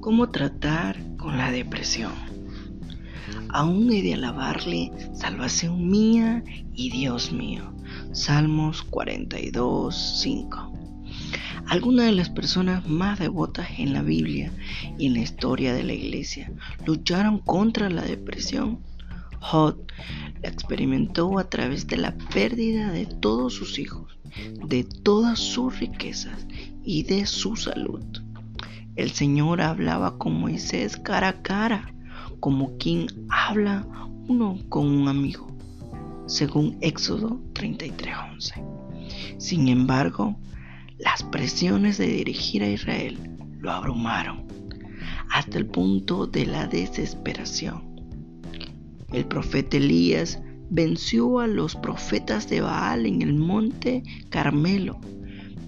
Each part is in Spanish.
¿Cómo tratar con la depresión? Aún he de alabarle, salvación mía y Dios mío. Salmos 42, 5. Algunas de las personas más devotas en la Biblia y en la historia de la iglesia lucharon contra la depresión. Hod la experimentó a través de la pérdida de todos sus hijos, de todas sus riquezas y de su salud. El Señor hablaba con Moisés cara a cara, como quien habla uno con un amigo, según Éxodo 33:11. Sin embargo, las presiones de dirigir a Israel lo abrumaron hasta el punto de la desesperación. El profeta Elías venció a los profetas de Baal en el monte Carmelo,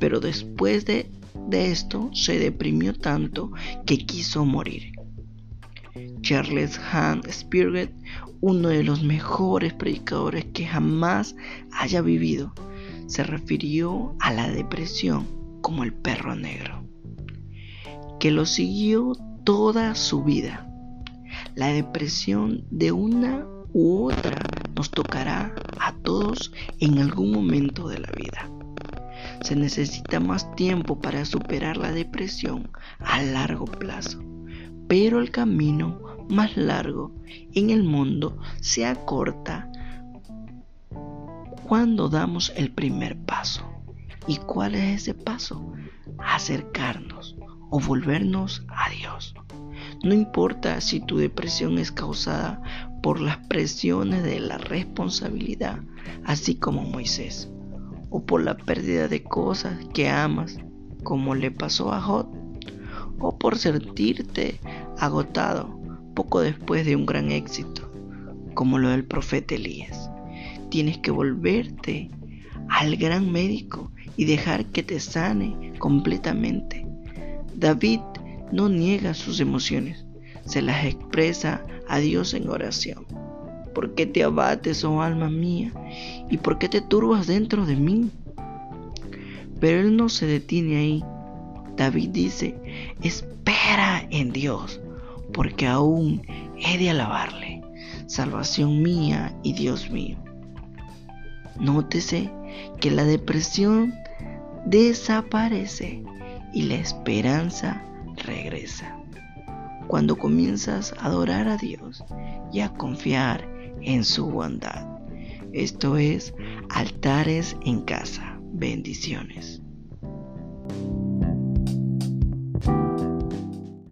pero después de de esto se deprimió tanto que quiso morir. Charles Hans Spurgeon, uno de los mejores predicadores que jamás haya vivido, se refirió a la depresión como el perro negro, que lo siguió toda su vida. La depresión de una u otra nos tocará a todos en algún momento de la vida. Se necesita más tiempo para superar la depresión a largo plazo, pero el camino más largo en el mundo se acorta cuando damos el primer paso. ¿Y cuál es ese paso? Acercarnos o volvernos a Dios. No importa si tu depresión es causada por las presiones de la responsabilidad, así como Moisés o por la pérdida de cosas que amas, como le pasó a Jod, o por sentirte agotado poco después de un gran éxito, como lo del profeta Elías. Tienes que volverte al gran médico y dejar que te sane completamente. David no niega sus emociones, se las expresa a Dios en oración. ¿Por qué te abates, oh alma mía? ¿Y por qué te turbas dentro de mí? Pero él no se detiene ahí. David dice, espera en Dios, porque aún he de alabarle, salvación mía y Dios mío. Nótese que la depresión desaparece y la esperanza regresa cuando comienzas a adorar a Dios y a confiar en su bondad. Esto es altares en casa. Bendiciones.